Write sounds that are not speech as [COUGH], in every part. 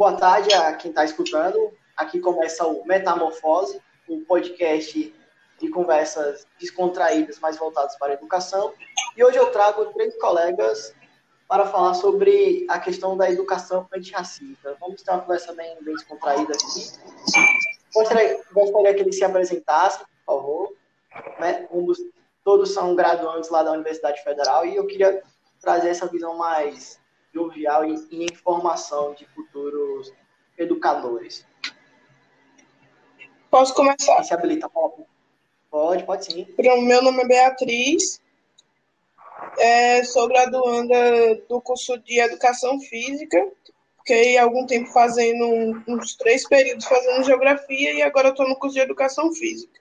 Boa tarde a quem está escutando. Aqui começa o Metamorfose, um podcast de conversas descontraídas, mais voltadas para a educação. E hoje eu trago três colegas para falar sobre a questão da educação antirracista. Vamos ter uma conversa bem, bem descontraída aqui. Gostaria, gostaria que eles se apresentassem, por favor. Né? todos são graduantes lá da Universidade Federal e eu queria trazer essa visão mais jovial e, e informação de futuros educadores. Posso começar? Quem se habilita Pode, pode sim. Meu nome é Beatriz, é, sou graduanda do curso de Educação Física, fiquei algum tempo fazendo uns três períodos fazendo Geografia e agora estou no curso de Educação Física.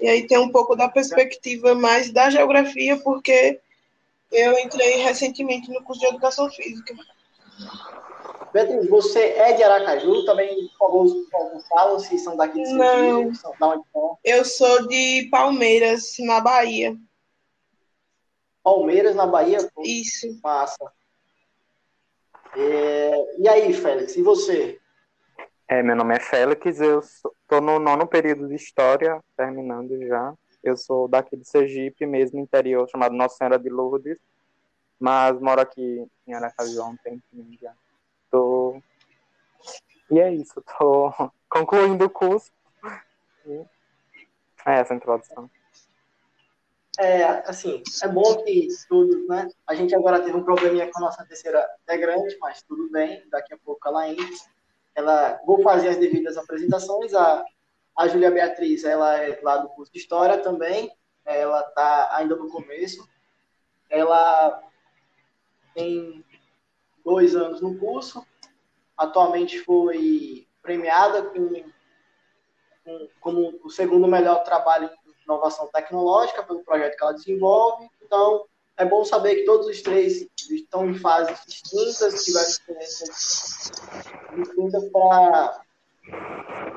E aí tem um pouco da perspectiva mais da Geografia, porque eu entrei recentemente no curso de Educação Física. Beatriz, você é de Aracaju? Também, alguns, alguns falam se são daqui de Não. São, da onde são? Eu sou de Palmeiras, na Bahia. Palmeiras, na Bahia? Pô, Isso. Massa. É, e aí, Félix, e você? É, meu nome é Félix, eu estou no nono período de História, terminando já. Eu sou daqui de Sergipe, mesmo interior, chamado Nossa Senhora de Lourdes, mas moro aqui em Aracaju há um tempinho já. Tô... E é isso, tô [LAUGHS] concluindo o curso. E é essa a introdução. É, assim, é bom que tudo, né? A gente agora teve um probleminha com a nossa terceira integrante, mas tudo bem, daqui a pouco ela entra. Ela, vou fazer as devidas apresentações. A a Júlia Beatriz, ela é lá do curso de História também, ela está ainda no começo. Ela tem dois anos no curso, atualmente foi premiada com, com, como o segundo melhor trabalho em inovação tecnológica pelo projeto que ela desenvolve. Então, é bom saber que todos os três estão em fases distintas, tiveram experiências distintas para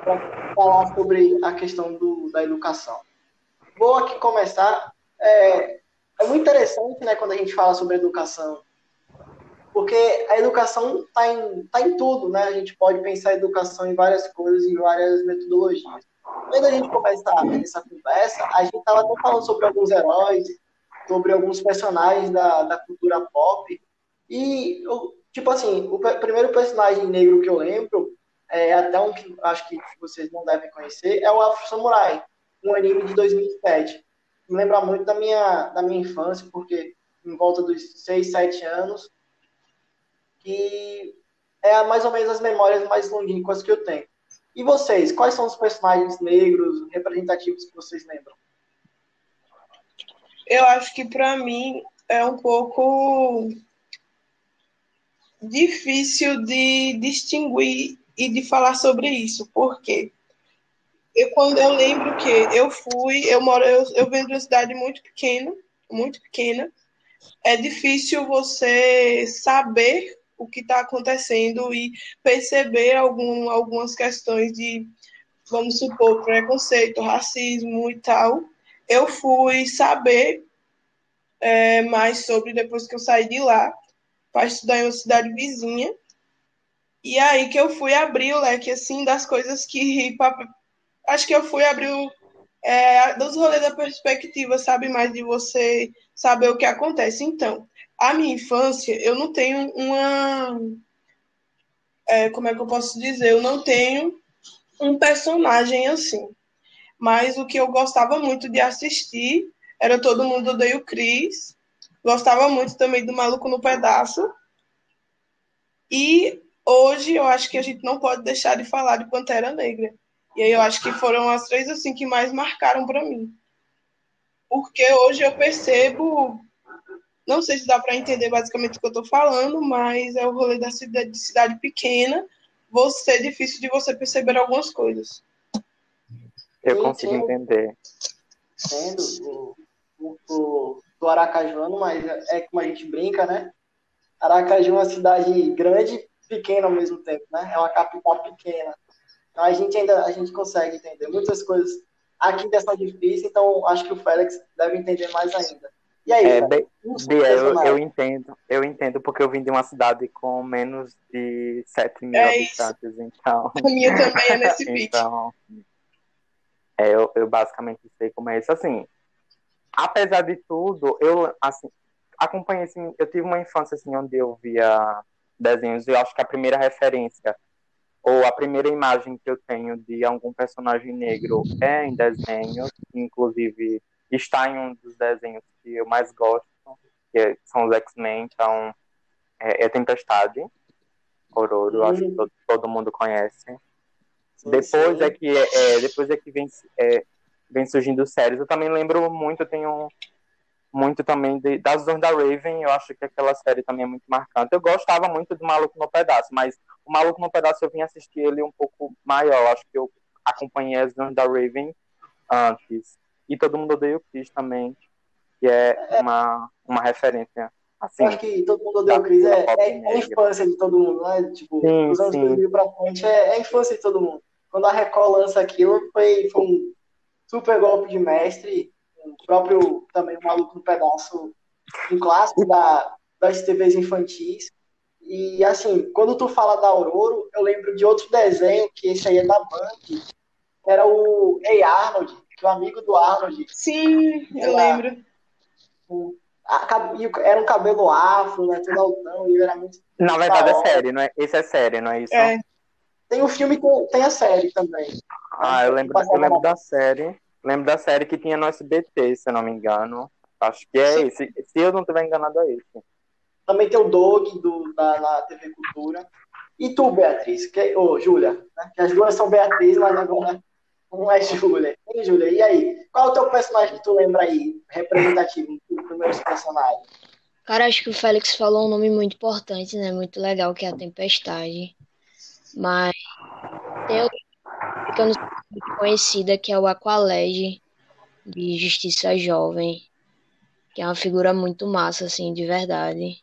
para falar sobre a questão do, da educação. Vou aqui começar. É, é muito interessante né, quando a gente fala sobre educação, porque a educação está em, tá em tudo, né? A gente pode pensar a educação em várias coisas, em várias metodologias. Quando a gente começar essa conversa, a gente estava até falando sobre alguns heróis, sobre alguns personagens da, da cultura pop, e, tipo assim, o primeiro personagem negro que eu lembro é, até um que acho que vocês não devem conhecer, é o Afro Samurai, um anime de 2007. Me lembra muito da minha, da minha infância, porque em volta dos 6, 7 anos, que é mais ou menos as memórias mais longínquas que eu tenho. E vocês, quais são os personagens negros representativos que vocês lembram? Eu acho que para mim é um pouco difícil de distinguir e de falar sobre isso, porque eu quando eu lembro que eu fui, eu moro, eu, eu venho de uma cidade muito pequena, muito pequena, é difícil você saber o que está acontecendo e perceber algum, algumas questões de, vamos supor, preconceito, racismo e tal. Eu fui saber é, mais sobre depois que eu saí de lá, para estudar em uma cidade vizinha. E aí que eu fui abrir o leque, assim, das coisas que. Acho que eu fui abrir o. É, dos rolês da perspectiva, sabe? Mais de você saber o que acontece. Então, a minha infância, eu não tenho uma. É, como é que eu posso dizer? Eu não tenho um personagem assim. Mas o que eu gostava muito de assistir era Todo Mundo Odeia o Cris. Gostava muito também do Maluco no Pedaço. E hoje eu acho que a gente não pode deixar de falar de Pantera Negra. E aí eu acho que foram as três assim que mais marcaram para mim. Porque hoje eu percebo, não sei se dá para entender basicamente o que eu estou falando, mas é o rolê da cidade, de cidade pequena, você é difícil de você perceber algumas coisas. Eu consigo entender. Entendo o, o, do Aracajuano, mas é como a gente brinca, né? Aracaju é uma cidade grande, pequena ao mesmo tempo, né? É uma capital pequena. Então a gente ainda a gente consegue entender muitas coisas aqui dessa difícil, então acho que o Félix deve entender mais ainda. E aí, é, bem, eu, eu, entendo, eu entendo, porque eu vim de uma cidade com menos de 7 mil é habitantes, então. A minha também é [LAUGHS] nesse então, é, eu, eu basicamente sei como é isso. Assim, apesar de tudo, eu assim, acompanhei assim, eu tive uma infância assim onde eu via desenhos, e eu acho que a primeira referência ou a primeira imagem que eu tenho de algum personagem negro é em desenhos, inclusive está em um dos desenhos que eu mais gosto, que são os X-Men, então é, é, Tempestade, Ororo, hum. acho que todo, todo mundo conhece. Sim, depois sim. é que é, depois é que vem, é, vem surgindo séries. Eu também lembro muito, eu tenho muito também de, das Dores da Raven, eu acho que aquela série também é muito marcante. Eu gostava muito do Maluco no Pedaço, mas o Maluco no Pedaço eu vim assistir ele um pouco maior, acho que eu acompanhei as Dores da Raven antes. E Todo Mundo Odeia o Chris também, que é, é uma, uma referência. Assim, acho que Todo Mundo Odeia o Chris é, é, a infância de todo mundo, né? Tipo, sim, os anos 2000 pra frente é, é a infância de todo mundo. Quando a Record lança aquilo, foi, foi um super golpe de mestre o próprio também o Maluco no Pedaço, um clássico da, das TVs infantis. E assim, quando tu fala da Aurora, eu lembro de outro desenho, que esse aí é da Band, era o Ei Arnold, que é o amigo do Arnold. Sim, eu lembro. Um, era um cabelo afro, né? Tudo altão, e era muito. Na verdade é série, não é? Esse é série, não é isso? É. Tem o filme tem, tem a série também. Ah, eu lembro, eu lembro da série. Lembro da série que tinha no SBT, se eu não me engano. Acho que é Sim. esse. Se eu não estiver enganado, é esse. Também tem o Dog do, da, na TV Cultura. E tu, Beatriz? Que, ô, Júlia, né? Que as duas são Beatriz, mas agora não é Júlia. E Júlia? E aí? Qual é o teu personagem que tu lembra aí, representativo dos primeiros personagens? Cara, acho que o Félix falou um nome muito importante, né? Muito legal, que é a Tempestade. Mas tem outro que eu não sei muito conhecida, que é o Aqualege, de Justiça Jovem, que é uma figura muito massa, assim, de verdade.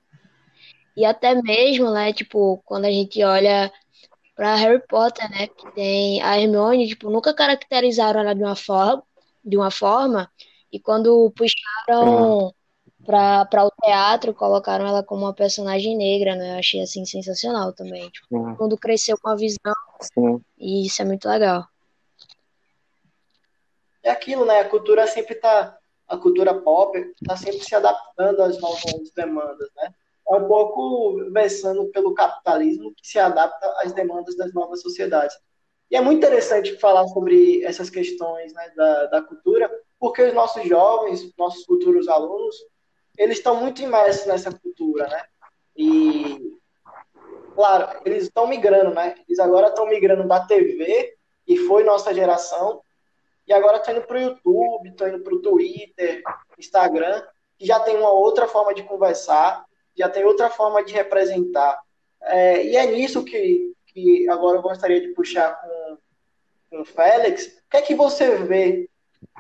E até mesmo, né, tipo, quando a gente olha para Harry Potter, né, que tem a Hermione, tipo, nunca caracterizaram ela de uma forma, de uma forma, e quando puxaram para o teatro, colocaram ela como uma personagem negra, né? Eu achei assim sensacional também. Tipo, quando cresceu com a visão, Sim. e isso é muito legal é aquilo, né? A cultura sempre está, a cultura pop está sempre se adaptando às novas demandas, né? É um pouco versando pelo capitalismo que se adapta às demandas das novas sociedades. E é muito interessante falar sobre essas questões né, da, da cultura, porque os nossos jovens, nossos futuros alunos, eles estão muito imersos nessa cultura, né? E, claro, eles estão migrando, né? Eles agora estão migrando da TV, que foi nossa geração, e agora estou indo para o YouTube, estou indo para o Twitter, Instagram, que já tem uma outra forma de conversar, já tem outra forma de representar. É, e é nisso que, que agora eu gostaria de puxar com, com o Félix. O que é que você vê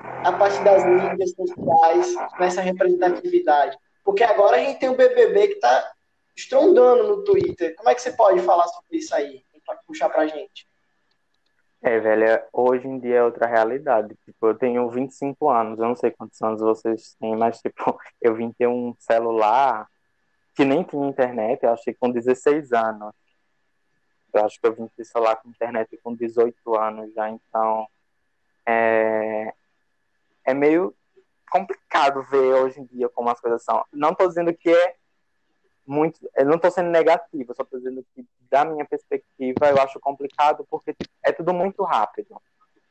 a partir das mídias sociais nessa representatividade? Porque agora a gente tem o BBB que está estrondando no Twitter. Como é que você pode falar sobre isso aí? Pode puxar para a gente. É, velho, hoje em dia é outra realidade. Tipo, eu tenho 25 anos, eu não sei quantos anos vocês têm, mas, tipo, [LAUGHS] eu vim ter um celular que nem tinha internet, eu achei com 16 anos. Eu acho que eu vim ter celular com internet com 18 anos já, então é, é meio complicado ver hoje em dia como as coisas são. Não estou dizendo que é muito. Eu não estou sendo negativo, só estou dizendo que, da minha perspectiva, eu acho complicado porque é tudo muito rápido.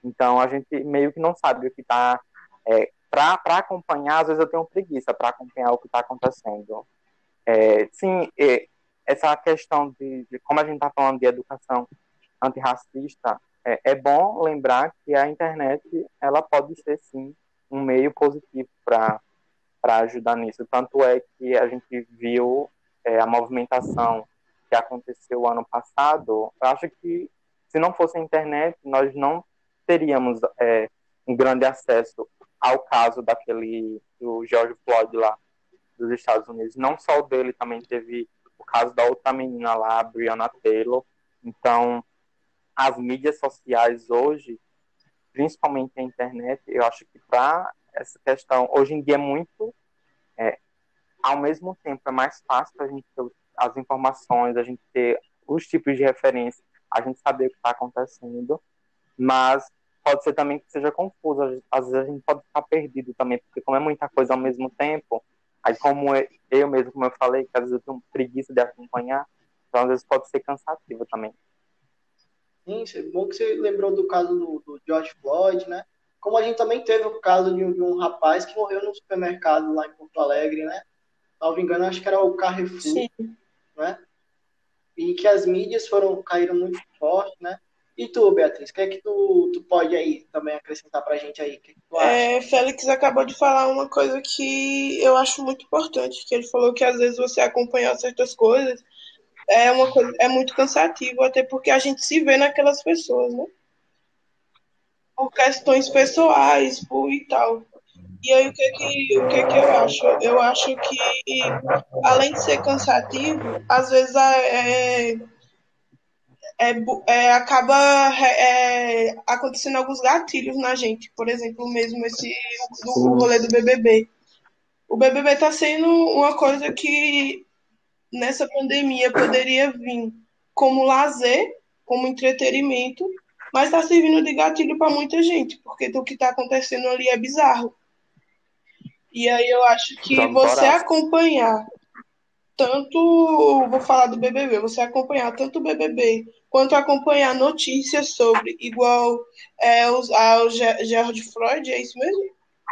Então, a gente meio que não sabe o que está. É, para acompanhar, às vezes eu tenho preguiça para acompanhar o que está acontecendo. É, sim, é, essa questão de, de, como a gente está falando de educação antirracista, é, é bom lembrar que a internet ela pode ser sim um meio positivo para ajudar nisso. Tanto é que a gente viu é, a movimentação que aconteceu ano passado, eu acho que se não fosse a internet, nós não teríamos é, um grande acesso ao caso daquele do George Floyd lá dos Estados Unidos. Não só o dele, também teve o caso da outra menina lá, a Breonna Taylor. Então, as mídias sociais hoje, principalmente a internet, eu acho que para essa questão, hoje em dia é muito é, ao mesmo tempo é mais fácil a gente ter as informações, a gente ter os tipos de referência, a gente saber o que está acontecendo, mas pode ser também que seja confuso, às vezes a gente pode ficar perdido também, porque como é muita coisa ao mesmo tempo, aí como eu mesmo, como eu falei, que às vezes eu tenho preguiça de acompanhar, então às vezes pode ser cansativo também. Sim, é bom que você lembrou do caso do, do George Floyd, né? Como a gente também teve o caso de um, de um rapaz que morreu no supermercado lá em Porto Alegre, né? Salvo engano, acho que era o Carrefour, Sim. né? E que as mídias foram caíram muito forte, né? E tu, Beatriz, o que é que tu, tu pode aí também acrescentar pra gente aí? Que que é, Félix acabou de falar uma coisa que eu acho muito importante, que ele falou que às vezes você acompanhar certas coisas é uma coisa, é muito cansativo, até porque a gente se vê naquelas pessoas, né? Por questões pessoais, por e tal. E aí o que que, o que que eu acho? Eu acho que além de ser cansativo, às vezes é, é, é acaba é, acontecendo alguns gatilhos na gente. Por exemplo, mesmo esse do rolê do BBB. O BBB está sendo uma coisa que nessa pandemia poderia vir como lazer, como entretenimento, mas está servindo de gatilho para muita gente, porque o que está acontecendo ali é bizarro. E aí eu acho que você acompanhar tanto, vou falar do BBB, você acompanhar tanto o BBB quanto acompanhar notícias sobre, igual é, os, ao George Floyd, é isso mesmo?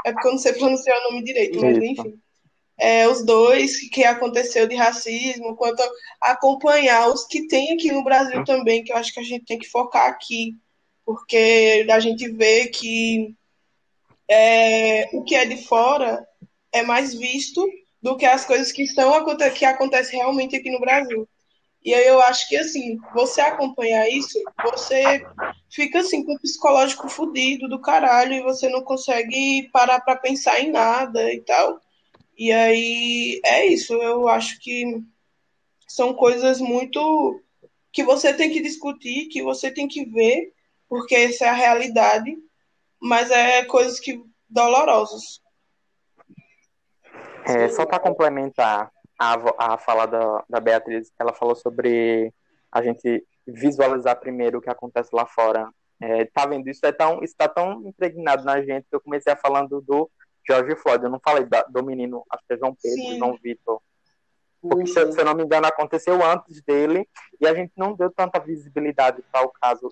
É porque eu não sei pronunciar o nome direito, mas enfim. É, os dois que aconteceu de racismo, quanto acompanhar os que tem aqui no Brasil também, que eu acho que a gente tem que focar aqui, porque a gente vê que é, o que é de fora é mais visto do que as coisas que estão que acontecem realmente aqui no Brasil. E aí eu acho que assim, você acompanhar isso, você fica assim com o psicológico fudido do caralho e você não consegue parar para pensar em nada e tal. E aí é isso, eu acho que são coisas muito que você tem que discutir, que você tem que ver, porque essa é a realidade, mas é coisas que dolorosas. É, só para complementar a, a fala da, da Beatriz, ela falou sobre a gente visualizar primeiro o que acontece lá fora. É, tá vendo? Isso é tão, está tão impregnado na gente que eu comecei a falando do George Floyd. Eu não falei da, do menino, acho que é João Pedro, Sim. João Vitor. Porque, se, se eu não me engano, aconteceu antes dele e a gente não deu tanta visibilidade para o caso,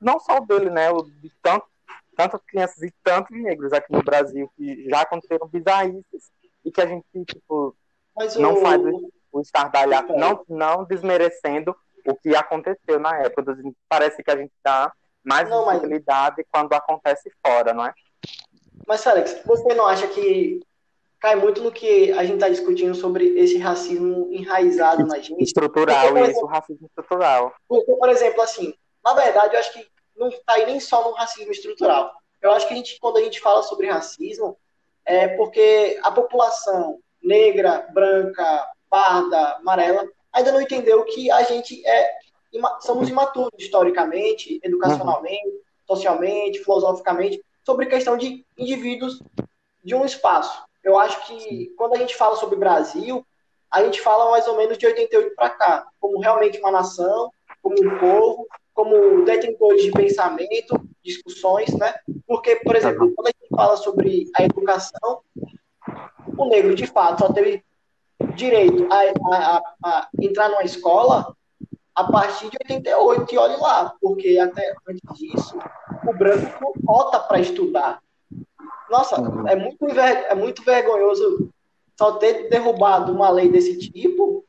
não só dele, né? O, de tanto, tantas crianças e tantos negros aqui no Brasil que já aconteceram bizarrices e que a gente, tipo, Mas não o... faz o, o estardalhaço, não, não desmerecendo o que aconteceu na época. Parece que a gente dá mais não, visibilidade mas... quando acontece fora, não é? Mas, Félix, você não acha que cai muito no que a gente está discutindo sobre esse racismo enraizado na gente? Estrutural, porque, isso, racismo estrutural. Porque, por exemplo, assim, na verdade, eu acho que não está aí nem só no racismo estrutural. Eu acho que a gente, quando a gente fala sobre racismo, é porque a população negra, branca, parda, amarela, ainda não entendeu que a gente é somos imaturos historicamente, educacionalmente, uhum. socialmente, filosoficamente, sobre questão de indivíduos de um espaço. Eu acho que quando a gente fala sobre Brasil, a gente fala mais ou menos de 88 para cá, como realmente uma nação, como um povo, como detentores de pensamento, discussões, né? Porque, por exemplo, quando a gente fala sobre a educação, o negro, de fato, só teve direito a, a, a entrar numa escola a partir de 88, e olhe lá, porque até antes disso, o branco não vota para estudar. Nossa, uhum. é muito, é muito vergonhoso só ter derrubado uma lei desse tipo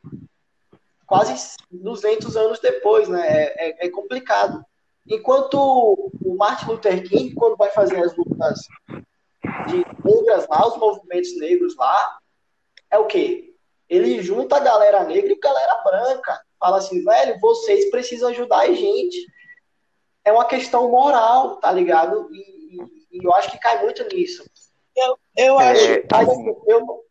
quase 200 anos depois, né? É, é, é complicado. Enquanto o Martin Luther King, quando vai fazer as lutas de negras lá, os movimentos negros lá, é o quê? Ele junta a galera negra e a galera branca fala assim, velho, vocês precisam ajudar a gente. É uma questão moral, tá ligado? E, e, e eu acho que cai muito nisso. Eu, eu é, acho. É, assim, eu...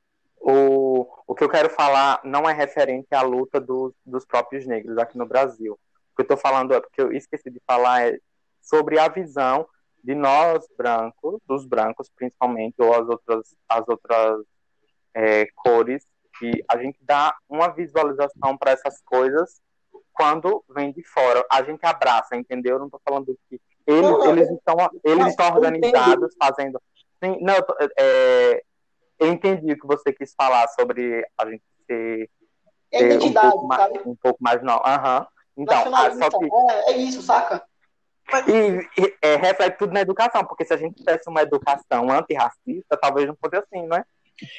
o, o que eu quero falar não é referente à luta do, dos próprios negros aqui no Brasil. O que eu estou falando é porque eu esqueci de falar é sobre a visão de nós brancos, dos brancos principalmente, ou as outras, as outras é, cores, e a gente dá uma visualização para essas coisas quando vem de fora. A gente abraça, entendeu? Eu não estou falando que eles, eles estão, eles estão organizados, fazendo. Sim, não, é, eu entendi o que você quis falar sobre a gente ser, é um, pouco mais, um pouco mais não. Uhum. Então, ah, só que... é, é isso, saca? E, e é, reflete tudo na educação, porque se a gente tivesse uma educação antirracista, talvez não fosse assim, não é?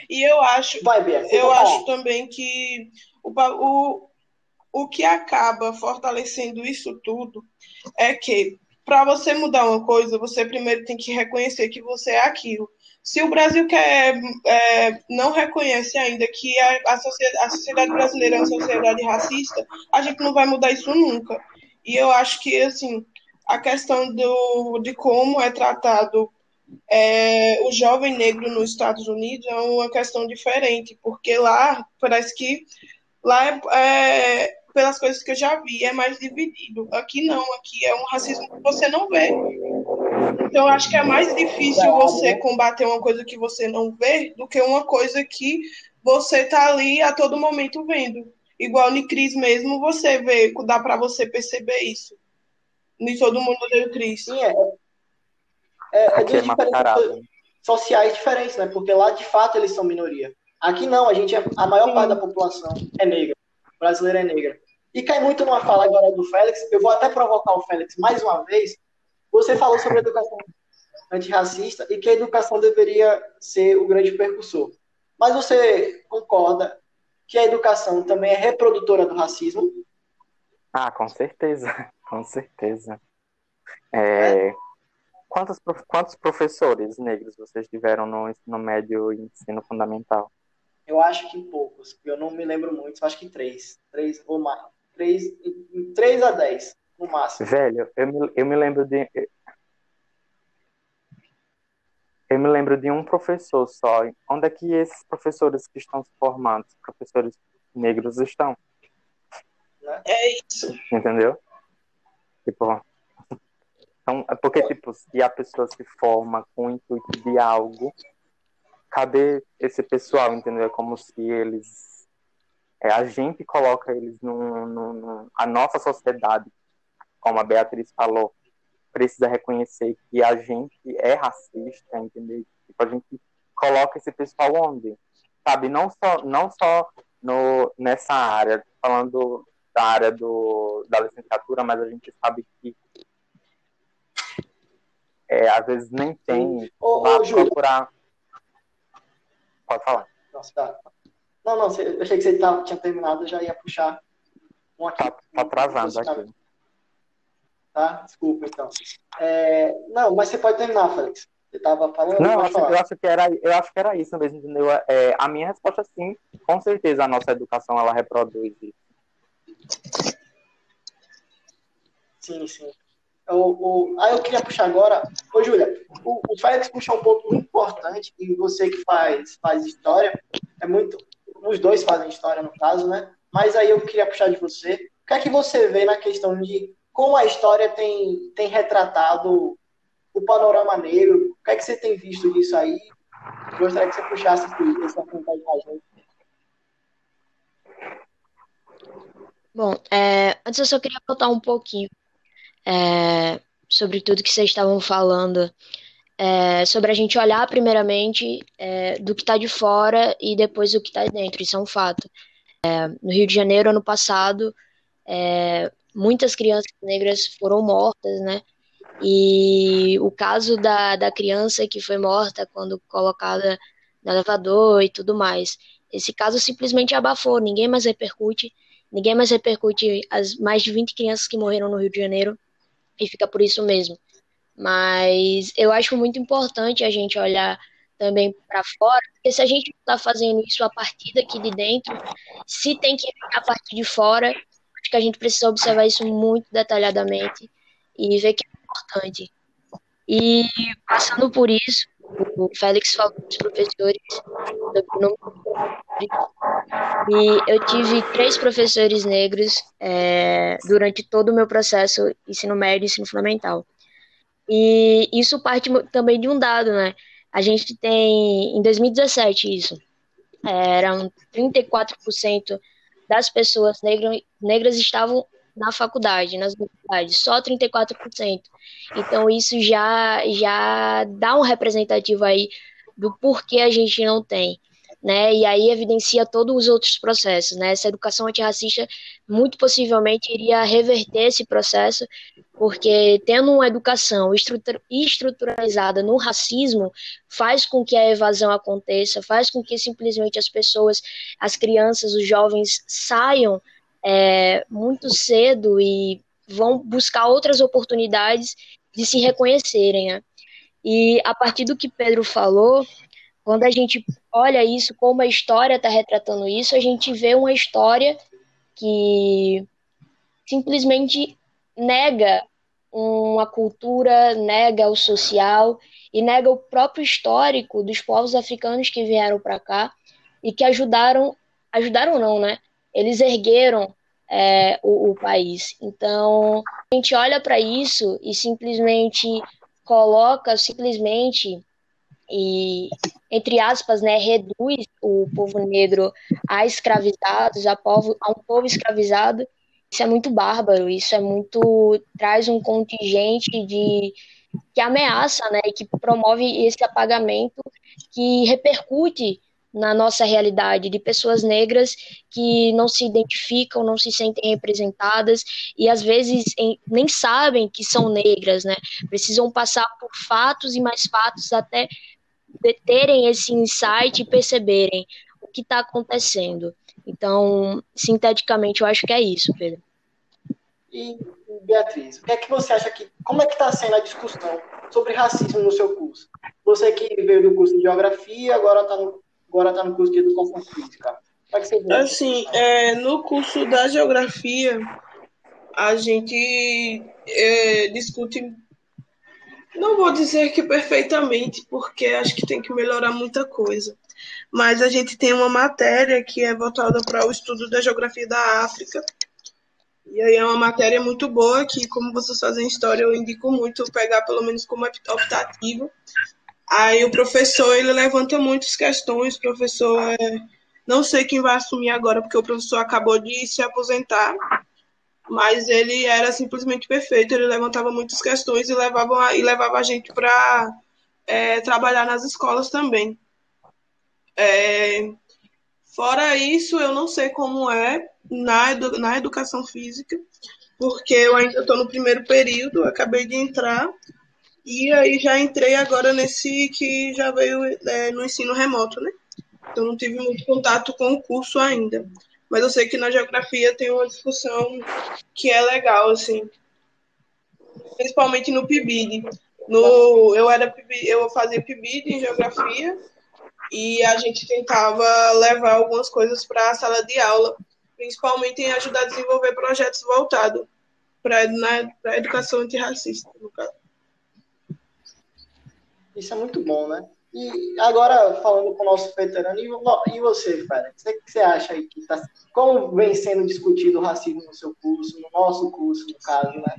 E eu acho, Vai, Bia, eu acho também que o, o, o que acaba fortalecendo isso tudo é que para você mudar uma coisa, você primeiro tem que reconhecer que você é aquilo. Se o Brasil quer, é, não reconhece ainda que a, a, sociedade, a sociedade brasileira é uma sociedade racista, a gente não vai mudar isso nunca. E eu acho que, assim, a questão do, de como é tratado é, o jovem negro nos Estados Unidos é uma questão diferente, porque lá parece que lá é, é, pelas coisas que eu já vi é mais dividido. Aqui não, aqui é um racismo que você não vê. Então eu acho que é mais difícil você combater uma coisa que você não vê do que uma coisa que você tá ali a todo momento vendo. Igual no Cris mesmo, você vê, dá para você perceber isso. Nem todo mundo odeia o Cris. Sim, é. É, é de diferenças sociais diferentes, né? Porque lá, de fato, eles são minoria. Aqui não, a gente é, a maior parte da população é negra. Brasileira é negra. E cai muito numa fala agora do Félix. Eu vou até provocar o Félix mais uma vez. Você falou sobre educação antirracista e que a educação deveria ser o grande percussor. Mas você concorda que a educação também é reprodutora do racismo? Ah, com certeza. [LAUGHS] Com certeza. É, quantos, quantos professores negros vocês tiveram no ensino médio e ensino fundamental? Eu acho que poucos. Eu não me lembro muito. Acho que três. Três ou mais. Três, três a dez, no máximo. Velho, eu me, eu me lembro de. Eu me lembro de um professor só. Onde é que esses professores que estão se formando, professores negros, estão? É isso. Entendeu? Tipo, então, é porque, tipo, se a pessoa se forma com o intuito de algo, cadê esse pessoal, entendeu? É como se eles. É, a gente coloca eles no, no, no, A nossa sociedade, como a Beatriz falou, precisa reconhecer que a gente é racista, entendeu? Tipo, a gente coloca esse pessoal onde? Sabe? Não só, não só no, nessa área, falando da área do, da licenciatura, mas a gente sabe que é, às vezes nem tem ô, lá ô, procurar. Pode falar. Nossa, tá. Não, não, eu achei que você tava, tinha terminado, eu já ia puxar um aqui. Tá, tá travando aqui. Tá? Desculpa, então. É, não, mas você pode terminar, Félix. Você estava falando? Não, eu acho, eu acho, que era, eu acho que era isso mesmo, entendeu? É, a minha resposta, sim, com certeza a nossa educação ela reproduz isso. Sim, sim. O, o, aí eu queria puxar agora. Ô, Júlia, o, o Félix puxou um ponto muito importante, e você que faz, faz história, é muito. Os dois fazem história, no caso, né? Mas aí eu queria puxar de você. O que é que você vê na questão de como a história tem, tem retratado o panorama negro? O que é que você tem visto disso aí? Gostaria que você puxasse esse assunto aí com a gente. Bom, é, antes eu só queria voltar um pouquinho é, sobre tudo que vocês estavam falando, é, sobre a gente olhar primeiramente é, do que está de fora e depois do que está dentro, isso é um fato. É, no Rio de Janeiro, ano passado, é, muitas crianças negras foram mortas, né? E o caso da, da criança que foi morta quando colocada no elevador e tudo mais, esse caso simplesmente abafou, ninguém mais repercute Ninguém mais repercute as mais de 20 crianças que morreram no Rio de Janeiro e fica por isso mesmo. Mas eu acho muito importante a gente olhar também para fora, porque se a gente está fazendo isso a partir daqui de dentro, se tem que a partir de fora, acho que a gente precisa observar isso muito detalhadamente e ver que é importante. E passando por isso, o Félix falou dos professores e eu tive três professores negros é, durante todo o meu processo ensino médio e ensino fundamental. E isso parte também de um dado, né? A gente tem, em 2017, isso. eram 34% das pessoas negras, negras estavam na faculdade, nas universidades, só 34%. Então isso já já dá um representativo aí do porquê a gente não tem né? E aí evidencia todos os outros processos, né? Essa educação antirracista muito possivelmente iria reverter esse processo, porque tendo uma educação estruturalizada no racismo faz com que a evasão aconteça, faz com que simplesmente as pessoas, as crianças, os jovens saiam é, muito cedo e vão buscar outras oportunidades de se reconhecerem, né? E a partir do que Pedro falou, quando a gente olha isso, como a história está retratando isso, a gente vê uma história que simplesmente nega uma cultura, nega o social e nega o próprio histórico dos povos africanos que vieram para cá e que ajudaram, ajudaram não, né? Eles ergueram é, o, o país. Então, a gente olha para isso e simplesmente coloca simplesmente e, entre aspas, né, reduz o povo negro a escravizados, a, povo, a um povo escravizado, isso é muito bárbaro, isso é muito. traz um contingente de que ameaça, né, que promove esse apagamento que repercute na nossa realidade de pessoas negras que não se identificam, não se sentem representadas e às vezes em, nem sabem que são negras, né? Precisam passar por fatos e mais fatos até terem esse insight e perceberem o que está acontecendo. Então, sinteticamente, eu acho que é isso, Pedro. E, Beatriz, o que é que você acha que. Como é que está sendo a discussão sobre racismo no seu curso? Você que veio do curso de geografia, agora está no, agora tá no curso de educação física. É que você vê assim, é, no curso da geografia, a gente é, discute não vou dizer que perfeitamente, porque acho que tem que melhorar muita coisa. Mas a gente tem uma matéria que é voltada para o estudo da geografia da África. E aí é uma matéria muito boa que, como vocês fazem história, eu indico muito pegar pelo menos como optativo. Aí o professor, ele levanta muitas questões, o professor é... Não sei quem vai assumir agora, porque o professor acabou de se aposentar, mas ele era simplesmente perfeito, ele levantava muitas questões e levava, e levava a gente para é, trabalhar nas escolas também. É, fora isso, eu não sei como é na, edu, na educação física, porque eu ainda estou no primeiro período, acabei de entrar, e aí já entrei agora nesse que já veio é, no ensino remoto, né? Então não tive muito contato com o curso ainda mas eu sei que na geografia tem uma discussão que é legal, assim, principalmente no PIBID. No, eu era eu fazia PIBID em geografia e a gente tentava levar algumas coisas para a sala de aula, principalmente em ajudar a desenvolver projetos voltados para a educação antirracista, no caso. Isso é muito bom, né? E agora, falando com o nosso veterano, e você, Félix, o que você acha aí? Que tá, como vem sendo discutido o racismo no seu curso, no nosso curso, no caso, né?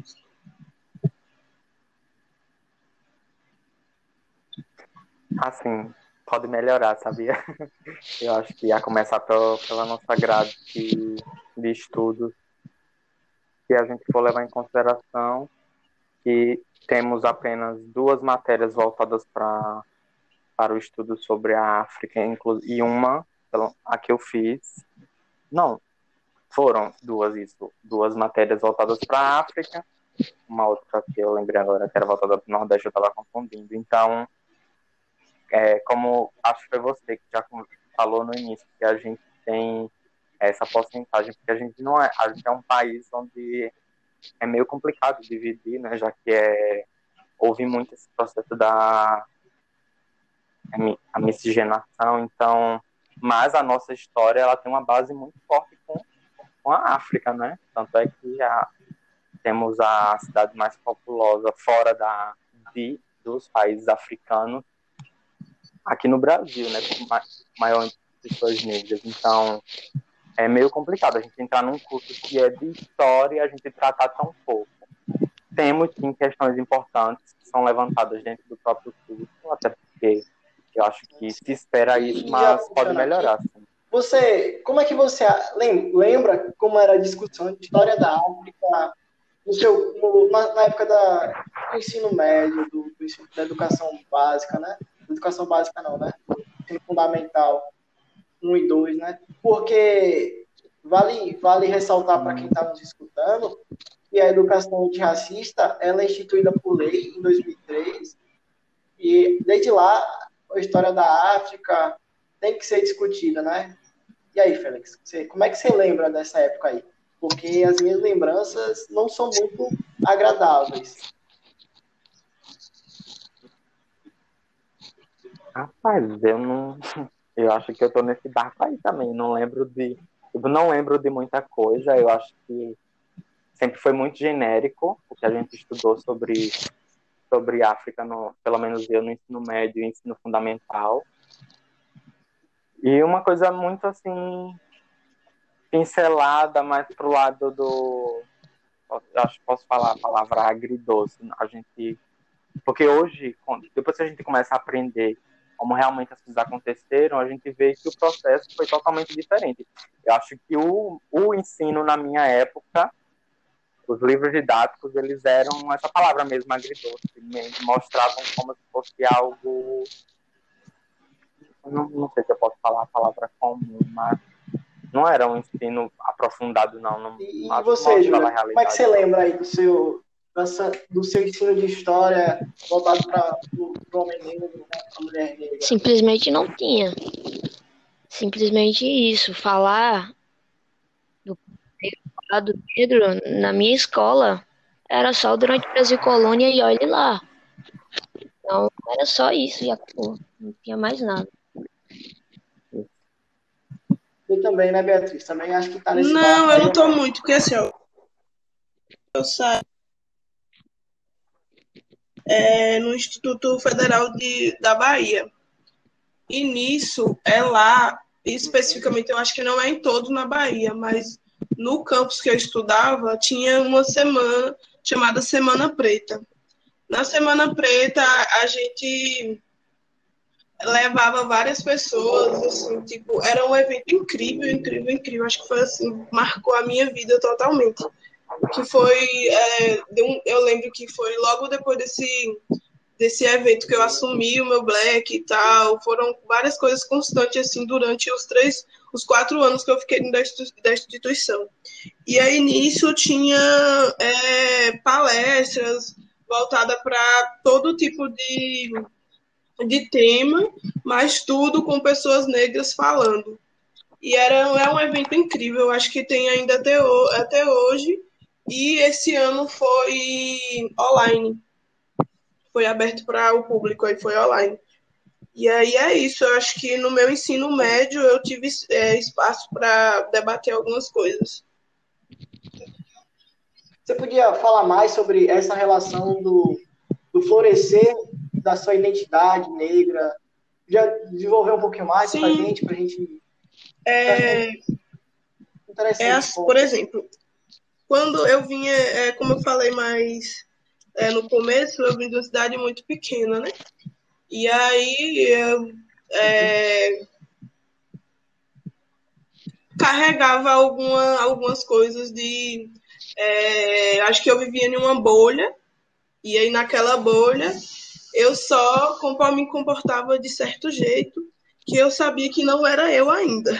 Assim, pode melhorar, sabia? [LAUGHS] Eu acho que ia começar pela, pela nossa grade de, de estudos, se a gente for levar em consideração que temos apenas duas matérias voltadas para para o estudo sobre a África, e uma, a que eu fiz, não, foram duas isso, duas matérias voltadas para a África, uma outra que eu lembrei agora que era voltada para o Nordeste, eu estava confundindo. Então, é, como acho que foi você que já falou no início, que a gente tem essa porcentagem, porque a gente não é, a gente é um país onde é meio complicado dividir, né, já que é, houve muito esse processo da a miscigenação, então, mas a nossa história ela tem uma base muito forte com, com a África, né? Tanto é que a, temos a cidade mais populosa fora da de, dos países africanos aqui no Brasil, né? Com maior pessoas negras. Então, é meio complicado a gente entrar num curso que é de história e a gente tratar tão pouco. Temos, sim, questões importantes que são levantadas dentro do próprio curso, até porque eu acho que se espera isso, mas pode melhorar. Você, como é que você lembra como era a discussão de história da África no seu, no, na, época da, do ensino médio, do, do ensino, da educação básica, né? Educação básica não, né? Ensino fundamental 1 e 2, né? Porque vale, vale ressaltar para quem está nos escutando que a educação antirracista ela é instituída por lei em 2003 e desde lá a história da África tem que ser discutida, né? E aí, Félix, você, como é que você lembra dessa época aí? Porque as minhas lembranças não são muito agradáveis. Rapaz, eu não. Eu acho que eu tô nesse barco aí também. Não lembro de. Não lembro de muita coisa. Eu acho que sempre foi muito genérico o que a gente estudou sobre sobre África, no, pelo menos eu no ensino médio e ensino fundamental. E uma coisa muito assim pincelada mais pro lado do acho que posso falar a palavra agridoce. A gente porque hoje, depois que a gente começa a aprender como realmente as coisas aconteceram, a gente vê que o processo foi totalmente diferente. Eu acho que o, o ensino na minha época os livros didáticos eles eram essa palavra mesmo agridoce, mostravam como se fosse algo não, não sei se eu posso falar a palavra comum, mas não era um ensino aprofundado não. não e, você, Júlia, como é que você lembra aí do seu dessa, do seu ensino de história voltado para o homem negro, para a mulher negra? Simplesmente não tinha. Simplesmente isso, falar do Pedro, na minha escola, era só durante Brasil Colônia e olhe lá. Então, era só isso e acabou. Não tinha mais nada. Eu também, né, Beatriz? Também acho que tá nesse Não, eu não tô muito, porque assim, ó, eu saio é, no Instituto Federal de, da Bahia. E nisso, é lá, especificamente, eu acho que não é em todo na Bahia, mas no campus que eu estudava, tinha uma semana chamada Semana Preta. Na Semana Preta, a gente levava várias pessoas, assim, tipo, era um evento incrível, incrível, incrível. Acho que foi assim, marcou a minha vida totalmente. Que foi, é, eu lembro que foi logo depois desse desse evento que eu assumi o meu black e tal. Foram várias coisas constantes, assim, durante os três, os quatro anos que eu fiquei da instituição. E aí, nisso, tinha é, palestras voltadas para todo tipo de, de tema, mas tudo com pessoas negras falando. E era, é um evento incrível, acho que tem ainda até, até hoje. E esse ano foi online foi aberto para o público, aí foi online. E aí é isso, eu acho que no meu ensino médio eu tive é, espaço para debater algumas coisas. Você podia falar mais sobre essa relação do, do florescer da sua identidade negra? Já desenvolver um pouquinho mais para a gente, para gente. É, é, por exemplo, quando eu vinha, é, como eu falei mais é, no começo eu vim de uma cidade muito pequena, né? E aí é, carregava alguma, algumas coisas de. É, acho que eu vivia em uma bolha, e aí naquela bolha eu só me comportava de certo jeito, que eu sabia que não era eu ainda.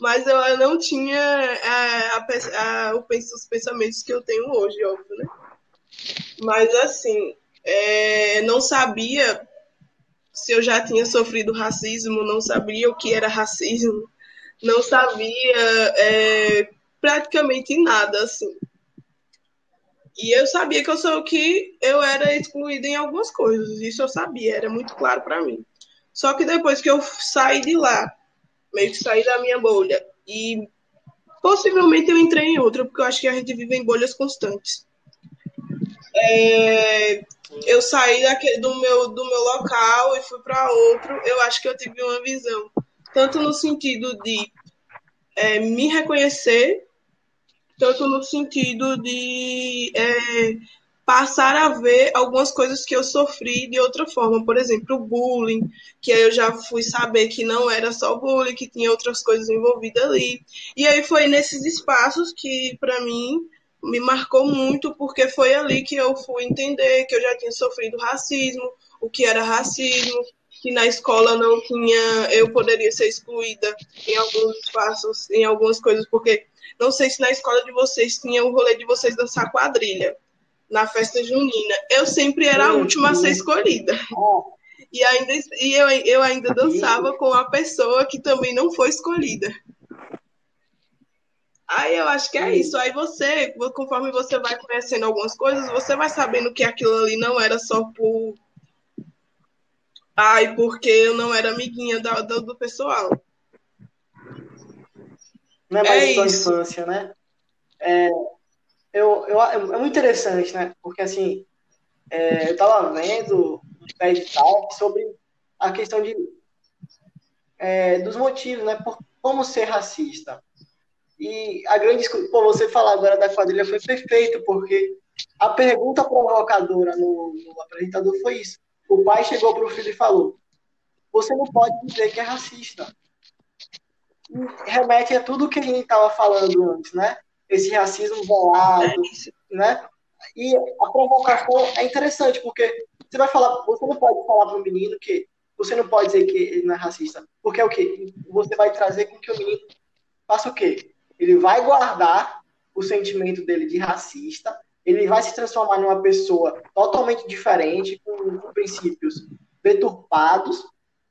Mas eu não tinha é, a, a, a, os pensamentos que eu tenho hoje, óbvio, né? Mas assim, é, não sabia se eu já tinha sofrido racismo, não sabia o que era racismo, não sabia é, praticamente nada, assim. E eu sabia que eu sou que eu era excluída em algumas coisas, isso eu sabia, era muito claro para mim. Só que depois que eu saí de lá, meio que saí da minha bolha e possivelmente eu entrei em outra, porque eu acho que a gente vive em bolhas constantes é, eu saí daquele, do, meu, do meu local e fui para outro, eu acho que eu tive uma visão, tanto no sentido de é, me reconhecer, tanto no sentido de é, passar a ver algumas coisas que eu sofri de outra forma. Por exemplo, o bullying, que aí eu já fui saber que não era só bullying, que tinha outras coisas envolvidas ali. E aí foi nesses espaços que, para mim, me marcou muito, porque foi ali que eu fui entender que eu já tinha sofrido racismo, o que era racismo, que na escola não tinha, eu poderia ser excluída em alguns espaços, em algumas coisas, porque não sei se na escola de vocês tinha o rolê de vocês dançar quadrilha na festa junina. Eu sempre era a última a ser escolhida. E, ainda, e eu, eu ainda dançava com a pessoa que também não foi escolhida. Aí eu acho que é isso. Aí você, conforme você vai conhecendo algumas coisas, você vai sabendo que aquilo ali não era só por Ai, porque eu não era amiguinha da, do, do pessoal. Não é mais é só isso. infância, né? É, eu, eu, é muito interessante, né? Porque, assim, é, eu tava vendo um TED Talk sobre a questão de, é, dos motivos, né? Por como ser racista. E a grande pô, você falar agora da quadrilha foi perfeito, porque a pergunta provocadora no, no apresentador foi isso. O pai chegou para o filho e falou: Você não pode dizer que é racista. E remete a tudo que a gente estava falando antes, né? Esse racismo velado, né? E a provocação é interessante, porque você vai falar, você não pode falar para o menino que você não pode dizer que ele não é racista, porque é o quê? Você vai trazer com que o menino faça o quê? Ele vai guardar o sentimento dele de racista ele vai se transformar numa pessoa totalmente diferente, com, com princípios deturpados.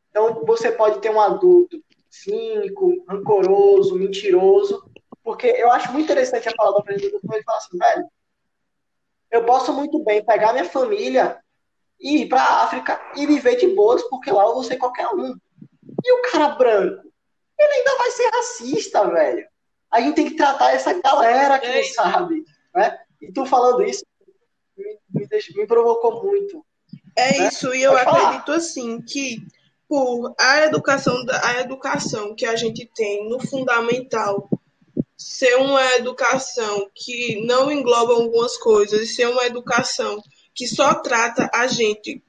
Então, você pode ter um adulto cínico, rancoroso, mentiroso, porque eu acho muito interessante a palavra do apresentador, quando ele fala assim, velho, eu posso muito bem pegar minha família e ir para a África e viver de boas, porque lá eu vou ser qualquer um. E o cara branco, ele ainda vai ser racista, velho. A gente tem que tratar essa galera que não sabe, né? E tu falando isso me, me, deixou, me provocou muito. É né? isso, e eu Pode acredito falar. assim que por a educação, a educação que a gente tem no fundamental ser uma educação que não engloba algumas coisas, ser uma educação que só trata a gente,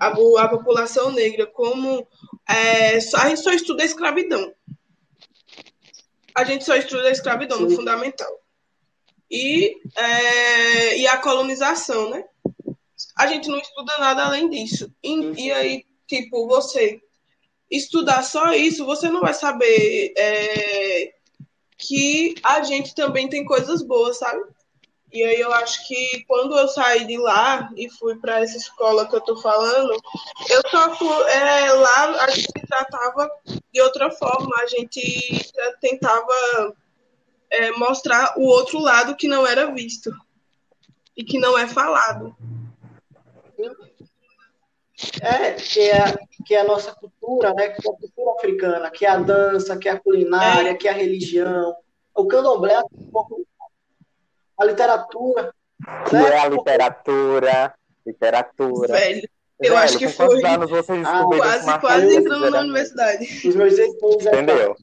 a, a população negra, como é, só, a gente só estuda a escravidão. A gente só estuda a escravidão Sim. no fundamental e, é, e a colonização, né? A gente não estuda nada além disso. E, e aí, tipo, você estudar só isso, você não vai saber é, que a gente também tem coisas boas, sabe? E aí eu acho que quando eu saí de lá e fui para essa escola que eu tô falando, eu só fui, é, lá a gente tratava de outra forma, a gente tentava é, mostrar o outro lado que não era visto e que não é falado. É, que é, que é a nossa cultura, né? Que é a cultura africana, que é a dança, que é a culinária, é. que é a religião. O candomblé, a literatura. Que né? é a literatura, literatura. Velho, eu Velho, acho que foi anos vocês ah, quase, quase entrando na universidade. Os meus 16 Entendeu?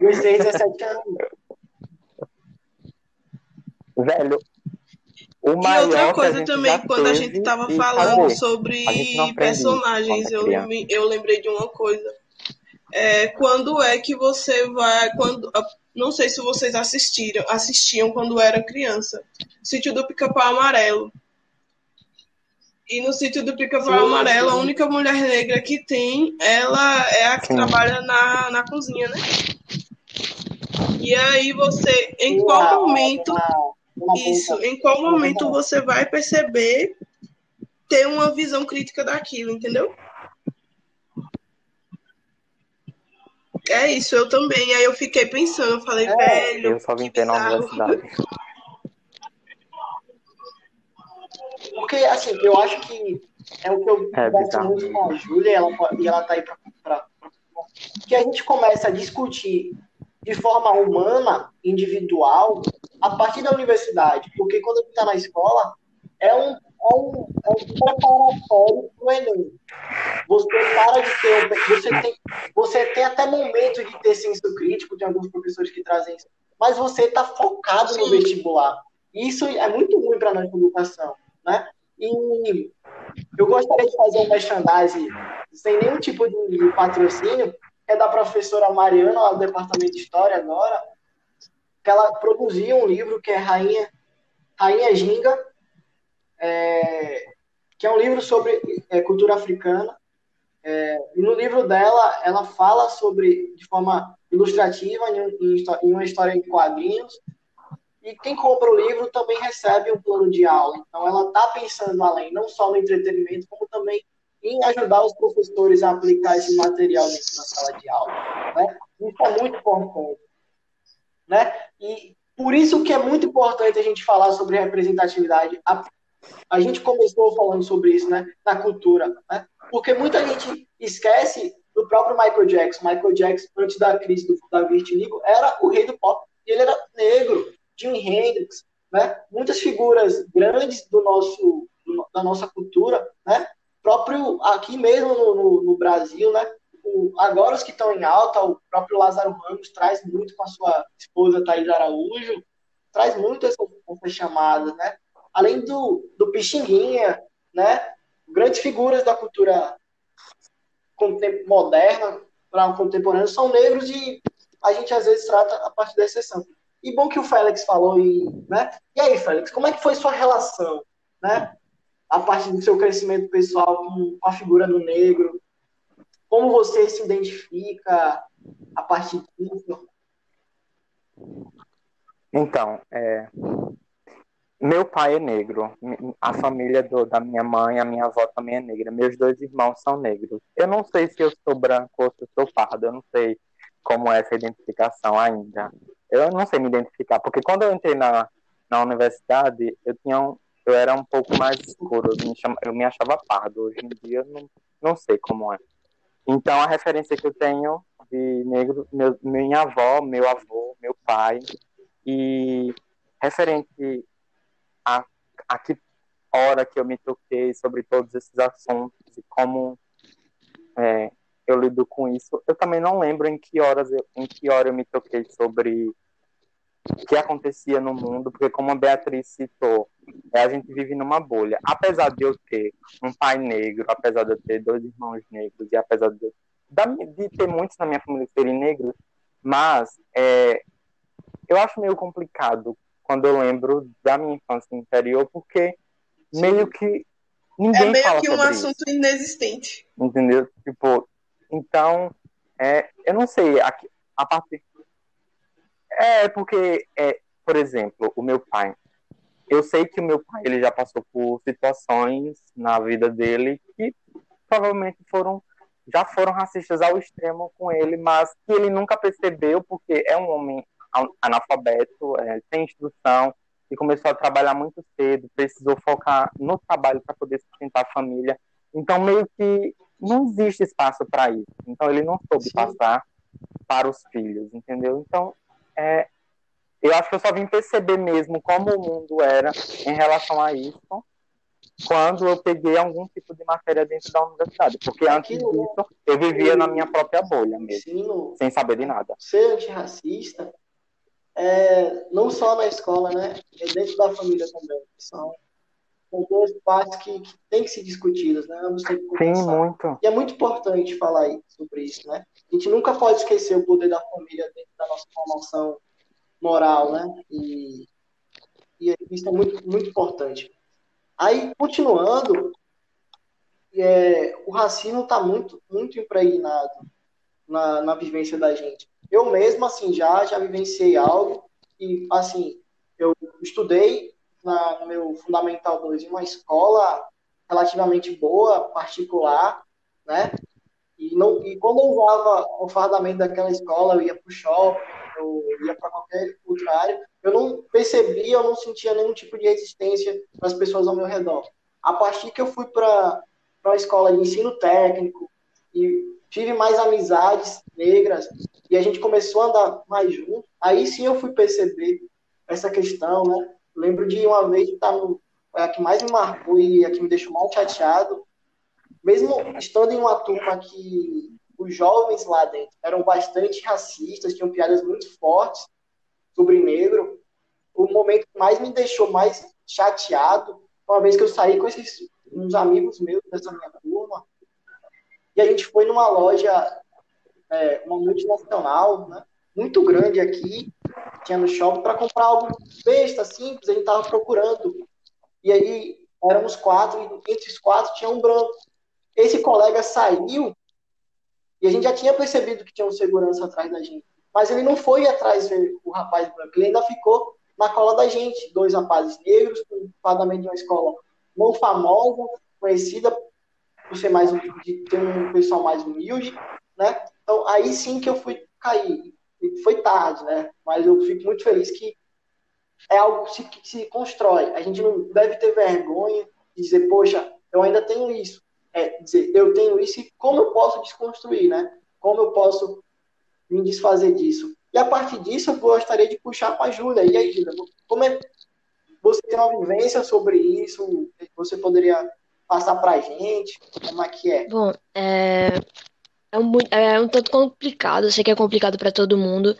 Meus 17 anos. Velho, o e outra coisa também, quando a gente estava falando sobre personagens, eu, eu lembrei de uma coisa. É, quando é que você vai. Quando, não sei se vocês assistiram, assistiam quando era criança. Sítio do Pica-Pau Amarelo. E no sítio do Pica-Pau Amarelo, sim. a única mulher negra que tem, ela é a que sim. trabalha na, na cozinha, né? E aí você, em qual momento. Isso. Em qual momento você vai perceber ter uma visão crítica daquilo, entendeu? É isso, eu também. Aí eu fiquei pensando, eu falei, é, velho. Eu só vim ter na universidade. [LAUGHS] Porque, assim, eu acho que é o que eu é, converso muito com a Júlia, e ela, e ela tá aí pra, pra, pra, Que a gente começa a discutir de forma humana, individual, a partir da universidade. Porque quando você está na escola, é um, é um, é um preparatório para o Enem. Você para de ter. Você tem, você tem até momentos de ter senso crítico, tem alguns professores que trazem isso, mas você está focado Sim. no vestibular. Isso é muito ruim para a nossa educação, né? E eu gostaria de fazer um merchandising sem nenhum tipo de patrocínio, é da professora Mariana, do Departamento de História agora, que ela produziu um livro que é Rainha, Rainha Ginga, é, que é um livro sobre é, cultura africana. É, e no livro dela, ela fala sobre, de forma ilustrativa, em, em uma história em quadrinhos, e quem compra o livro também recebe um plano de aula. Então, ela está pensando além, não só no entretenimento, como também em ajudar os professores a aplicar esse material dentro da sala de aula. Né? Isso é muito importante. Né? E por isso que é muito importante a gente falar sobre representatividade. A, gente começou falando sobre isso né? na cultura. Né? Porque muita gente esquece do próprio Michael Jackson. Michael Jackson, antes da crise do, da vitiligo, era o rei do pop. Ele era negro. Jimi Hendrix, né? muitas figuras grandes do nosso, do, da nossa cultura, né? próprio aqui mesmo no, no, no Brasil, né? O, agora os que estão em alta, o próprio Lázaro Ramos traz muito com a sua esposa Thais Araújo, traz muito essas, essas chamadas, né? Além do, do Pixinguinha, né? Grandes figuras da cultura moderna para contemporâneo são negros e a gente às vezes trata a partir da exceção. E bom que o Félix falou e, né? E aí, Félix, como é que foi sua relação, né? a partir do seu crescimento pessoal com a figura do negro? Como você se identifica a partir disso? Então, é, meu pai é negro, a família do, da minha mãe, a minha avó também é negra, meus dois irmãos são negros. Eu não sei se eu sou branco ou se eu sou pardo, eu não sei como é essa identificação ainda. Eu não sei me identificar, porque quando eu entrei na, na universidade, eu tinha um, eu era um pouco mais escuro, eu me, chama, eu me achava pardo. Hoje em dia, não, não sei como é. Então, a referência que eu tenho de negro, meu, minha avó, meu avô, meu pai, e referente a, a que hora que eu me toquei sobre todos esses assuntos e como é, eu lido com isso, eu também não lembro em que horas eu, em que hora eu me toquei sobre o que acontecia no mundo, porque como a Beatriz citou, é, a gente vive numa bolha. Apesar de eu ter um pai negro, apesar de eu ter dois irmãos negros, e apesar de, de ter muitos na minha família serem negros, mas é, eu acho meio complicado quando eu lembro da minha infância no interior, porque Sim. meio que ninguém É meio fala que um assunto isso. inexistente. Entendeu? Tipo, então, é, eu não sei, a, a partir é, porque, é, por exemplo, o meu pai. Eu sei que o meu pai ele já passou por situações na vida dele que provavelmente foram já foram racistas ao extremo com ele, mas que ele nunca percebeu porque é um homem analfabeto, é, sem instrução e começou a trabalhar muito cedo, precisou focar no trabalho para poder sustentar a família. Então meio que não existe espaço para isso. Então ele não soube Sim. passar para os filhos, entendeu? Então é, eu acho que eu só vim perceber mesmo como o mundo era em relação a isso quando eu peguei algum tipo de matéria dentro da universidade. Porque antes disso, eu vivia na minha própria bolha mesmo, sem saber de nada. Ser antirracista, é, não só na escola, né? É dentro da família também. São, são duas partes que, que têm que ser discutidas, né? Ambos têm que Sim, muito. E é muito importante falar sobre isso, né? A gente nunca pode esquecer o poder da família dentro da nossa formação moral, né? E, e isso é muito, muito importante. Aí, continuando, é, o racismo está muito, muito impregnado na, na vivência da gente. Eu mesmo, assim, já, já vivenciei algo e, assim, eu estudei na, no meu Fundamental 2 em uma escola relativamente boa, particular, né? E, não, e quando eu usava o fardamento daquela escola, eu ia para o shopping, eu ia para qualquer outra área, eu não percebia, eu não sentia nenhum tipo de resistência das pessoas ao meu redor. A partir que eu fui para uma escola de ensino técnico e tive mais amizades negras e a gente começou a andar mais junto, aí sim eu fui perceber essa questão, né? Lembro de uma vez que no, a que mais me marcou e a que me deixou mal chateado, mesmo estando em uma turma que os jovens lá dentro eram bastante racistas, tinham piadas muito fortes sobre negro, o momento que mais me deixou mais chateado foi uma vez que eu saí com esses uns amigos meus dessa minha turma a gente foi numa loja, é, uma multinacional, né, muito grande aqui, tinha no shopping, para comprar algo besta, simples, a gente estava procurando. E aí éramos quatro, e entre os quatro tinha um branco. Esse colega saiu e a gente já tinha percebido que tinha um segurança atrás da gente. Mas ele não foi atrás ver o rapaz branco, ele ainda ficou na cola da gente. Dois rapazes negros, com o fardamento de uma escola não famosa, conhecida por ser mais de ter um pessoal mais humilde, né? Então aí sim que eu fui cair. Foi tarde, né? Mas eu fico muito feliz que é algo que se, constrói. A gente não deve ter vergonha de dizer, poxa, eu ainda tenho isso. É dizer, eu tenho isso e como eu posso desconstruir, né? Como eu posso me desfazer disso? E a partir disso, eu gostaria de puxar para a Júlia. E aí, Júlia, como é você tem uma vivência sobre isso? Você poderia passar para a gente? Como é que é? Bom, é, é, um, é um tanto complicado, eu sei que é complicado para todo mundo,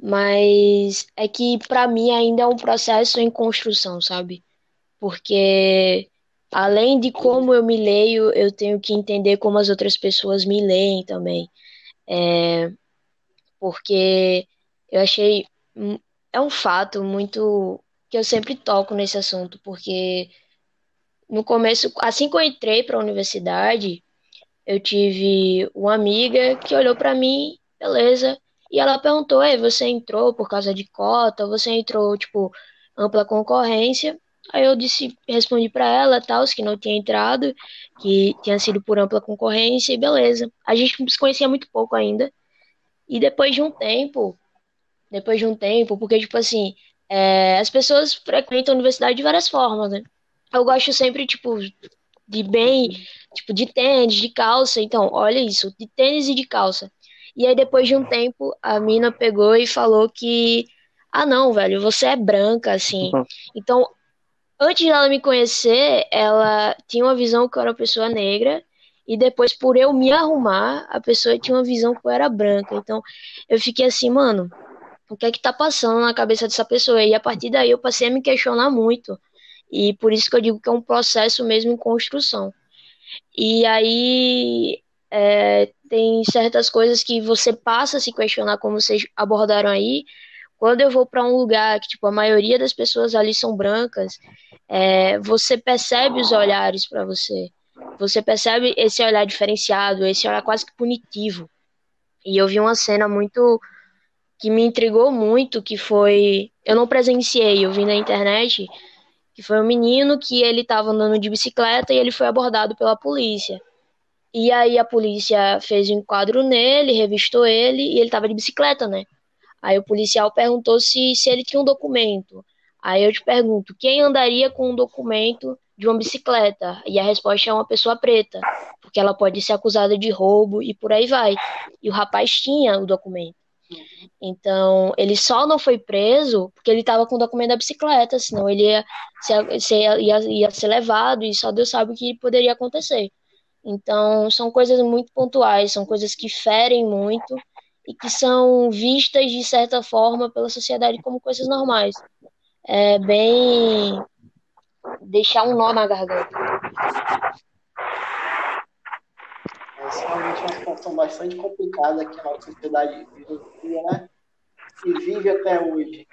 mas é que para mim ainda é um processo em construção, sabe? Porque além de como eu me leio, eu tenho que entender como as outras pessoas me leem também. É, porque eu achei. É um fato muito. que eu sempre toco nesse assunto, porque no começo, assim que eu entrei para a universidade, eu tive uma amiga que olhou para mim, beleza, e ela perguntou: Ei, você entrou por causa de cota? Você entrou, tipo, ampla concorrência? Aí eu disse, respondi para ela, tal, que não tinha entrado, que tinha sido por ampla concorrência, e beleza. A gente se conhecia muito pouco ainda. E depois de um tempo, depois de um tempo, porque, tipo assim, é, as pessoas frequentam a universidade de várias formas, né? Eu gosto sempre, tipo, de bem, tipo, de tênis, de calça. Então, olha isso, de tênis e de calça. E aí, depois de um tempo, a mina pegou e falou que, ah, não, velho, você é branca, assim. Uhum. Então, antes dela me conhecer, ela tinha uma visão que eu era uma pessoa negra. E depois, por eu me arrumar, a pessoa tinha uma visão que eu era branca. Então, eu fiquei assim, mano, o que é que tá passando na cabeça dessa pessoa? E a partir daí eu passei a me questionar muito. E por isso que eu digo que é um processo mesmo em construção. E aí é, tem certas coisas que você passa a se questionar, como vocês abordaram aí. Quando eu vou para um lugar que tipo a maioria das pessoas ali são brancas, é, você percebe os olhares para você. Você percebe esse olhar diferenciado, esse olhar quase que punitivo. E eu vi uma cena muito que me intrigou muito, que foi, eu não presenciei, eu vi na internet, que foi um menino que ele estava andando de bicicleta e ele foi abordado pela polícia. E aí a polícia fez um enquadro nele, revistou ele e ele estava de bicicleta, né? Aí o policial perguntou se, se ele tinha um documento. Aí eu te pergunto, quem andaria com um documento de uma bicicleta? E a resposta é uma pessoa preta, porque ela pode ser acusada de roubo e por aí vai. E o rapaz tinha o documento. Então, ele só não foi preso porque ele estava com o documento da bicicleta, senão ele ia ser, ia, ia ser levado e só Deus sabe o que poderia acontecer. Então, são coisas muito pontuais, são coisas que ferem muito e que são vistas de certa forma pela sociedade como coisas normais. É bem deixar um nó na garganta. É realmente uma situação bastante complicada que a nossa sociedade vive, né? E vive até hoje.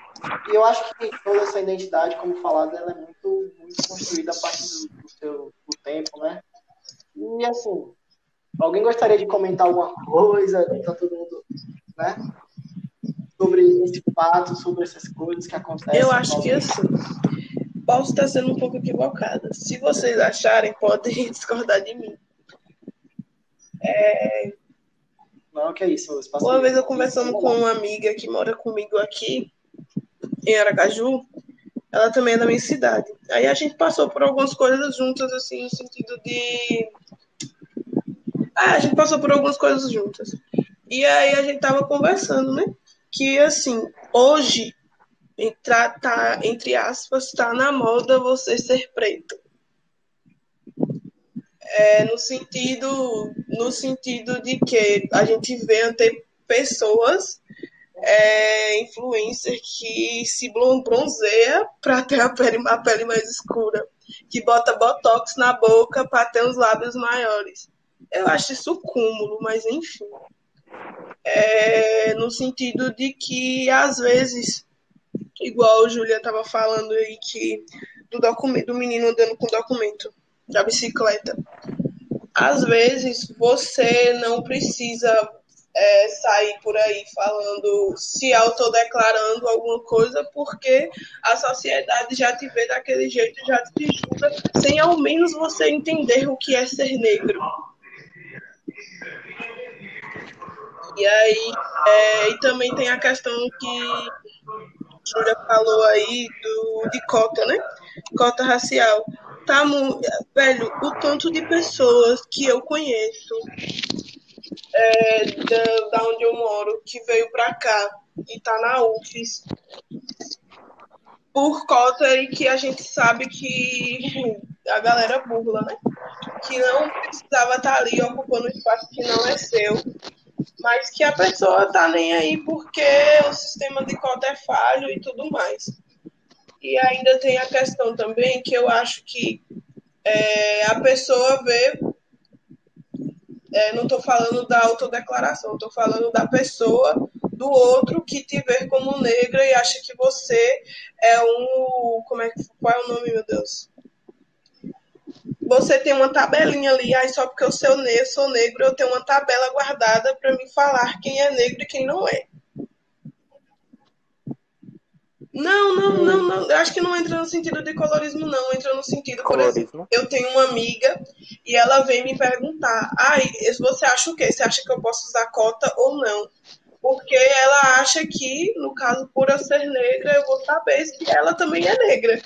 E eu acho que toda essa identidade, como falado, ela é muito, muito construída a partir do, do seu do tempo, né? E assim, alguém gostaria de comentar alguma coisa? Tá todo mundo, né? Sobre esse fato, sobre essas coisas que acontecem. Eu acho que assim, posso estar sendo um pouco equivocada. Se vocês acharem, podem [LAUGHS] discordar de mim. É... Não, que é isso. Uma vez eu conversando com uma amiga que mora comigo aqui, em Aracaju, ela também é da minha cidade. Aí a gente passou por algumas coisas juntas, assim, no sentido de. Ah, a gente passou por algumas coisas juntas. E aí a gente tava conversando, né? Que assim, hoje, tá, entre aspas, tá na moda você ser preto é, no sentido no sentido de que a gente vê até pessoas é, influencer que se bronzeia para ter a pele, a pele mais escura, que bota botox na boca para ter os lábios maiores. Eu acho isso cúmulo, mas enfim. É, no sentido de que, às vezes, igual a Julia estava falando aí, que do, documento, do menino andando com documento da bicicleta. Às vezes, você não precisa é, sair por aí falando, se autodeclarando alguma coisa, porque a sociedade já te vê daquele jeito, já te julga, sem ao menos você entender o que é ser negro. E aí, é, e também tem a questão que a Júlia falou aí do, de cota, né? Cota racial. Tá, velho, o tanto de pessoas que eu conheço é, da, da onde eu moro, que veio pra cá e tá na UFES, por cota e que a gente sabe que a galera burla, né? Que não precisava estar tá ali ocupando um espaço que não é seu, mas que a pessoa tá nem aí porque o sistema de cota é falho e tudo mais. E ainda tem a questão também que eu acho que é, a pessoa vê. É, não estou falando da autodeclaração, estou falando da pessoa, do outro que te vê como negra e acha que você é um. Como é, qual é o nome, meu Deus? você tem uma tabelinha ali, aí só porque eu sou, sou negro, eu tenho uma tabela guardada para me falar quem é negro e quem não é. Não, não, não, não. Eu acho que não entra no sentido de colorismo, não. Entra no sentido, por exemplo, eu tenho uma amiga e ela vem me perguntar: ai, você acha o quê? Você acha que eu posso usar cota ou não? Porque ela acha que, no caso, por eu ser negra, eu vou saber se ela também é negra.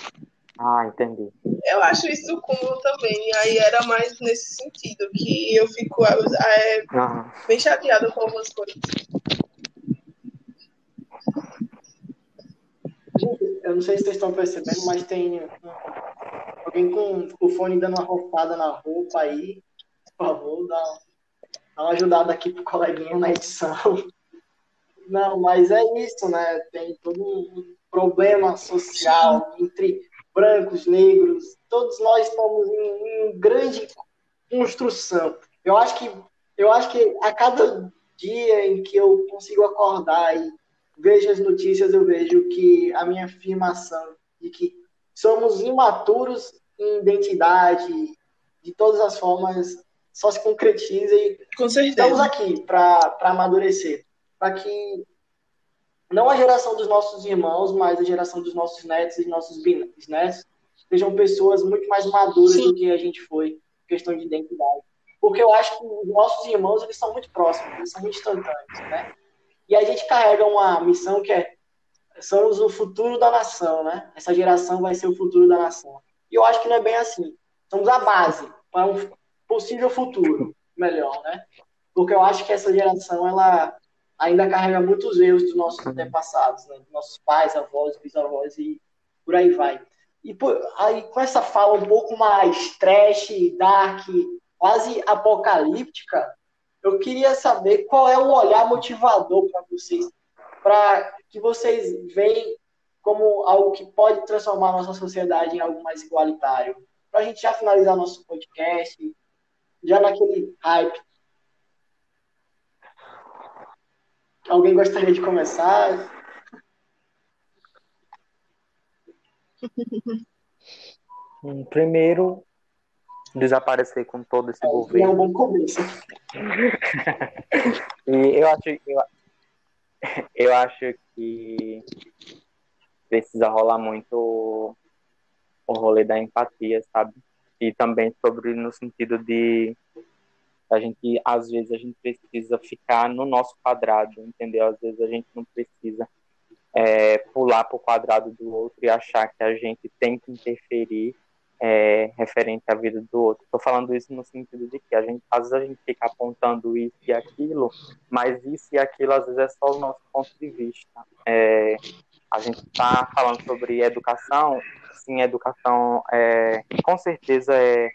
Ah, entendi. Eu acho isso comum também. Aí era mais nesse sentido, que eu fico é, uhum. bem chateada com algumas coisas. Gente, eu não sei se vocês estão percebendo, mas tem alguém com o fone dando uma roupada na roupa aí. Por favor, dá, dá uma ajudada aqui pro coleguinha na edição. Não, mas é isso, né? Tem todo um problema social entre brancos, negros, todos nós estamos em, em grande construção. Eu acho que eu acho que a cada dia em que eu consigo acordar e vejo as notícias, eu vejo que a minha afirmação de que somos imaturos em identidade, de todas as formas, só se concretiza e Com certeza. estamos aqui para amadurecer, para que não a geração dos nossos irmãos, mas a geração dos nossos netos e nossos bisnetos sejam pessoas muito mais maduras Sim. do que a gente foi, questão de identidade. Porque eu acho que os nossos irmãos, eles são muito próximos, eles são muito instantâneos, né? E a gente carrega uma missão que é somos o futuro da nação, né? Essa geração vai ser o futuro da nação. E eu acho que não é bem assim. Somos a base para um possível futuro melhor, né? Porque eu acho que essa geração, ela ainda carrega muios erros dos nossos antepassados, né? Dos nossos pais, avós, bisavós e por aí vai. E por, aí com essa fala um pouco mais trash, dark, quase apocalíptica, eu queria saber qual é o olhar motivador para vocês, para que vocês veem como algo que pode transformar a nossa sociedade em algo mais igualitário. Para a gente já finalizar nosso podcast, já naquele hype Alguém gostaria de começar? [LAUGHS] Primeiro, desaparecer com todo esse é, governo. É um bom começo. [LAUGHS] e eu acho, eu, eu acho que precisa rolar muito o rolê da empatia, sabe? E também sobre no sentido de a gente, às vezes, a gente precisa ficar no nosso quadrado, entendeu? Às vezes a gente não precisa é, pular para o quadrado do outro e achar que a gente tem que interferir é, referente à vida do outro. Estou falando isso no sentido de que a gente, às vezes a gente fica apontando isso e aquilo, mas isso e aquilo às vezes é só o nosso ponto de vista. É, a gente está falando sobre educação, sim, educação é, com certeza é,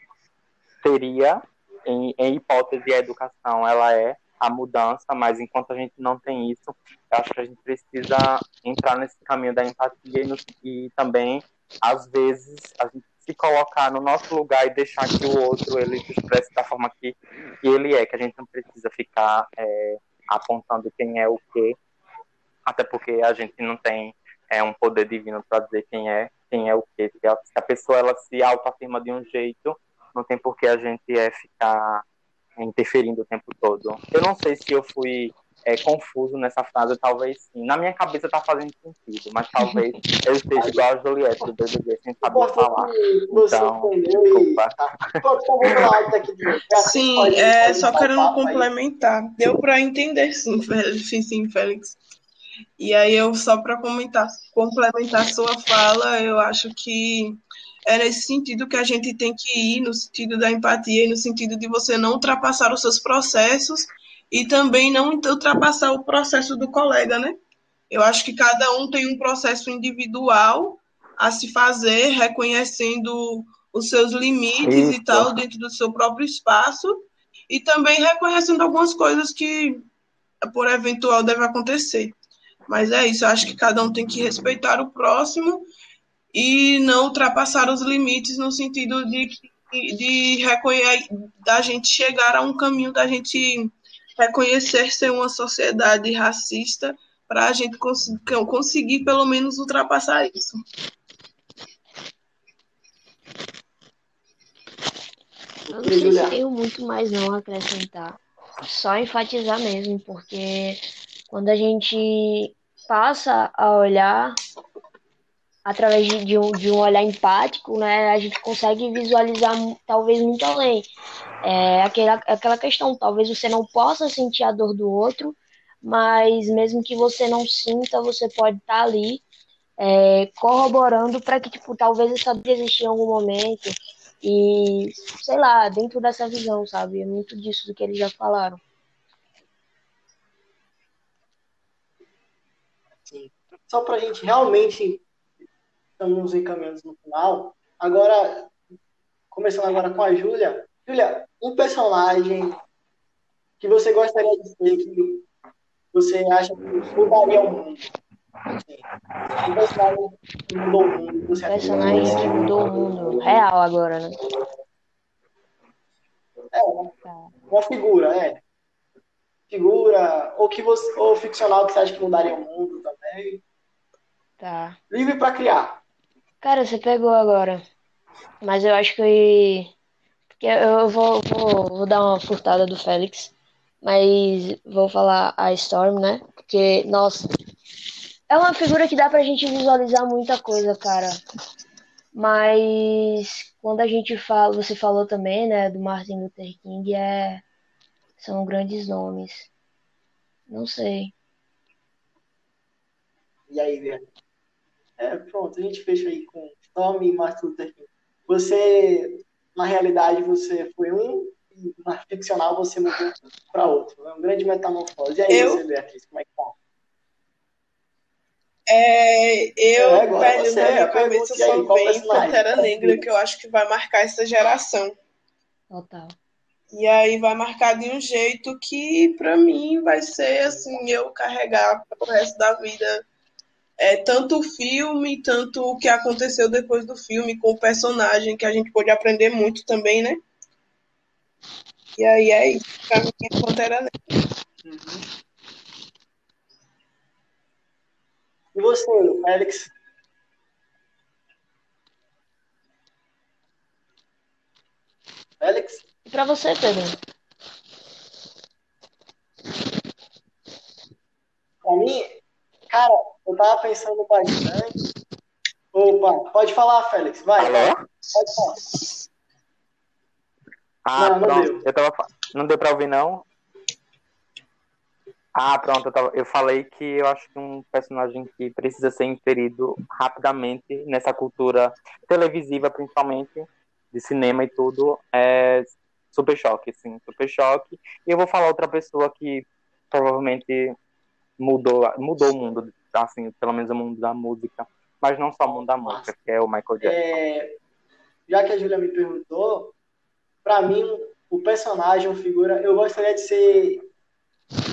teria em, em hipótese, a educação ela é a mudança, mas enquanto a gente não tem isso, eu acho que a gente precisa entrar nesse caminho da empatia e, no, e também, às vezes, a gente se colocar no nosso lugar e deixar que o outro ele se expresse da forma que, que ele é, que a gente não precisa ficar é, apontando quem é o quê, até porque a gente não tem é, um poder divino para dizer quem é, quem é o quê. Se a, se a pessoa ela se autoafirma de um jeito, não tem por que a gente é ficar interferindo o tempo todo. Eu não sei se eu fui é, confuso nessa frase, talvez sim. Na minha cabeça tá fazendo sentido, mas talvez eu esteja igual a Juliette do BBB, sem saber falar. Então, desculpa. Sim, é, só querendo complementar. Deu para entender, sim, sim, Félix. E aí eu só para comentar, complementar sua fala, eu acho que é nesse sentido que a gente tem que ir, no sentido da empatia e no sentido de você não ultrapassar os seus processos e também não ultrapassar o processo do colega, né? Eu acho que cada um tem um processo individual a se fazer, reconhecendo os seus limites Isso. e tal dentro do seu próprio espaço e também reconhecendo algumas coisas que por eventual deve acontecer. Mas é isso, eu acho que cada um tem que respeitar o próximo e não ultrapassar os limites no sentido de, de reconhecer, da gente chegar a um caminho da gente reconhecer ser uma sociedade racista para a gente cons conseguir pelo menos ultrapassar isso. Eu não sei se tenho muito mais não a acrescentar. Só enfatizar mesmo, porque quando a gente passa a olhar através de um, de um olhar empático, né, a gente consegue visualizar talvez muito além. É aquela, aquela questão, talvez você não possa sentir a dor do outro, mas mesmo que você não sinta, você pode estar ali é, corroborando para que, tipo, talvez essa dor exista em algum momento e, sei lá, dentro dessa visão, sabe? É muito disso do que eles já falaram. Sim. Só para a gente realmente estamos encaminhando no final. Agora, começando agora com a Júlia. Júlia, um personagem que você gostaria de ser, que você acha que mudaria o mundo? Um personagem que mudou o mundo. Você personagem que mudou o mundo. Real agora, né? É, uma figura, é. Figura, ou que você, ou ficcional que você acha que mudaria o mundo também. Tá. Livre para criar. Cara, você pegou agora. Mas eu acho que. Eu vou, vou, vou dar uma furtada do Félix. Mas vou falar a Storm, né? Porque, nossa. É uma figura que dá pra gente visualizar muita coisa, cara. Mas quando a gente fala, você falou também, né, do Martin Luther King, é são grandes nomes. Não sei. E aí, Vianney? É, pronto, a gente fecha aí com Storm e Martin Luther King. Você, na realidade, você foi um, e na ficcional você mudou para outro. É um grande metamorfose. E aí, eu... você, Beatriz, como é que tá? É, eu, é, velho, na minha cabeça só vem Pantera Negra, que eu acho que vai marcar essa geração. Total. E aí vai marcar de um jeito que, para mim, vai ser assim, eu carregar pro resto da vida é, tanto o filme, tanto o que aconteceu depois do filme com o personagem, que a gente pôde aprender muito também, né? E aí é isso. Pra mim é Pantera Negra. Uhum. E você, Alex? Alex? E pra você, Pedro? Pra mim, cara, eu tava pensando bastante. Opa, pode falar, Félix, vai. Alô? Pode falar. Ah, não, não deu. Eu tava... Não deu pra ouvir, não? Ah, pronto, eu, tava... eu falei que eu acho que um personagem que precisa ser inserido rapidamente nessa cultura televisiva, principalmente, de cinema e tudo, é Super Choque, sim, Super Choque. E eu vou falar outra pessoa que provavelmente mudou, mudou o mundo assim, pelo menos o mundo da música, mas não só o mundo da música, que é o Michael Jackson. É, já que a Julia me perguntou, para mim, o personagem, a figura, eu gostaria de ser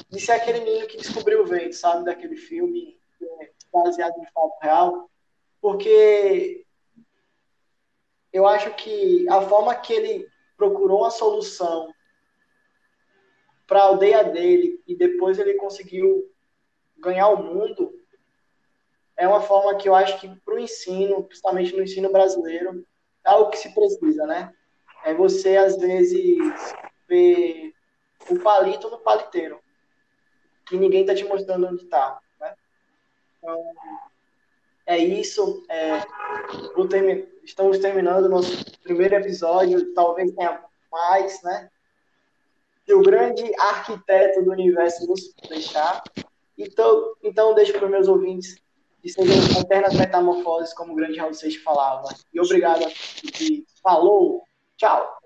de ser aquele menino que descobriu o vento, sabe? Daquele filme é baseado em fato real. Porque eu acho que a forma que ele procurou uma solução para a aldeia dele e depois ele conseguiu ganhar o mundo é uma forma que eu acho que para o ensino, principalmente no ensino brasileiro, é algo que se precisa, né? É você, às vezes, ver o palito no paliteiro, que ninguém está te mostrando onde está. Né? Então, é isso. É, estamos terminando o nosso primeiro episódio, talvez tenha mais, né? Se o grande arquiteto do universo nos deixar. Então, então deixo para meus ouvintes que sejam eternas metamorfoses, como o grande Raul Seixas falava. E obrigado a que falou. Tchau.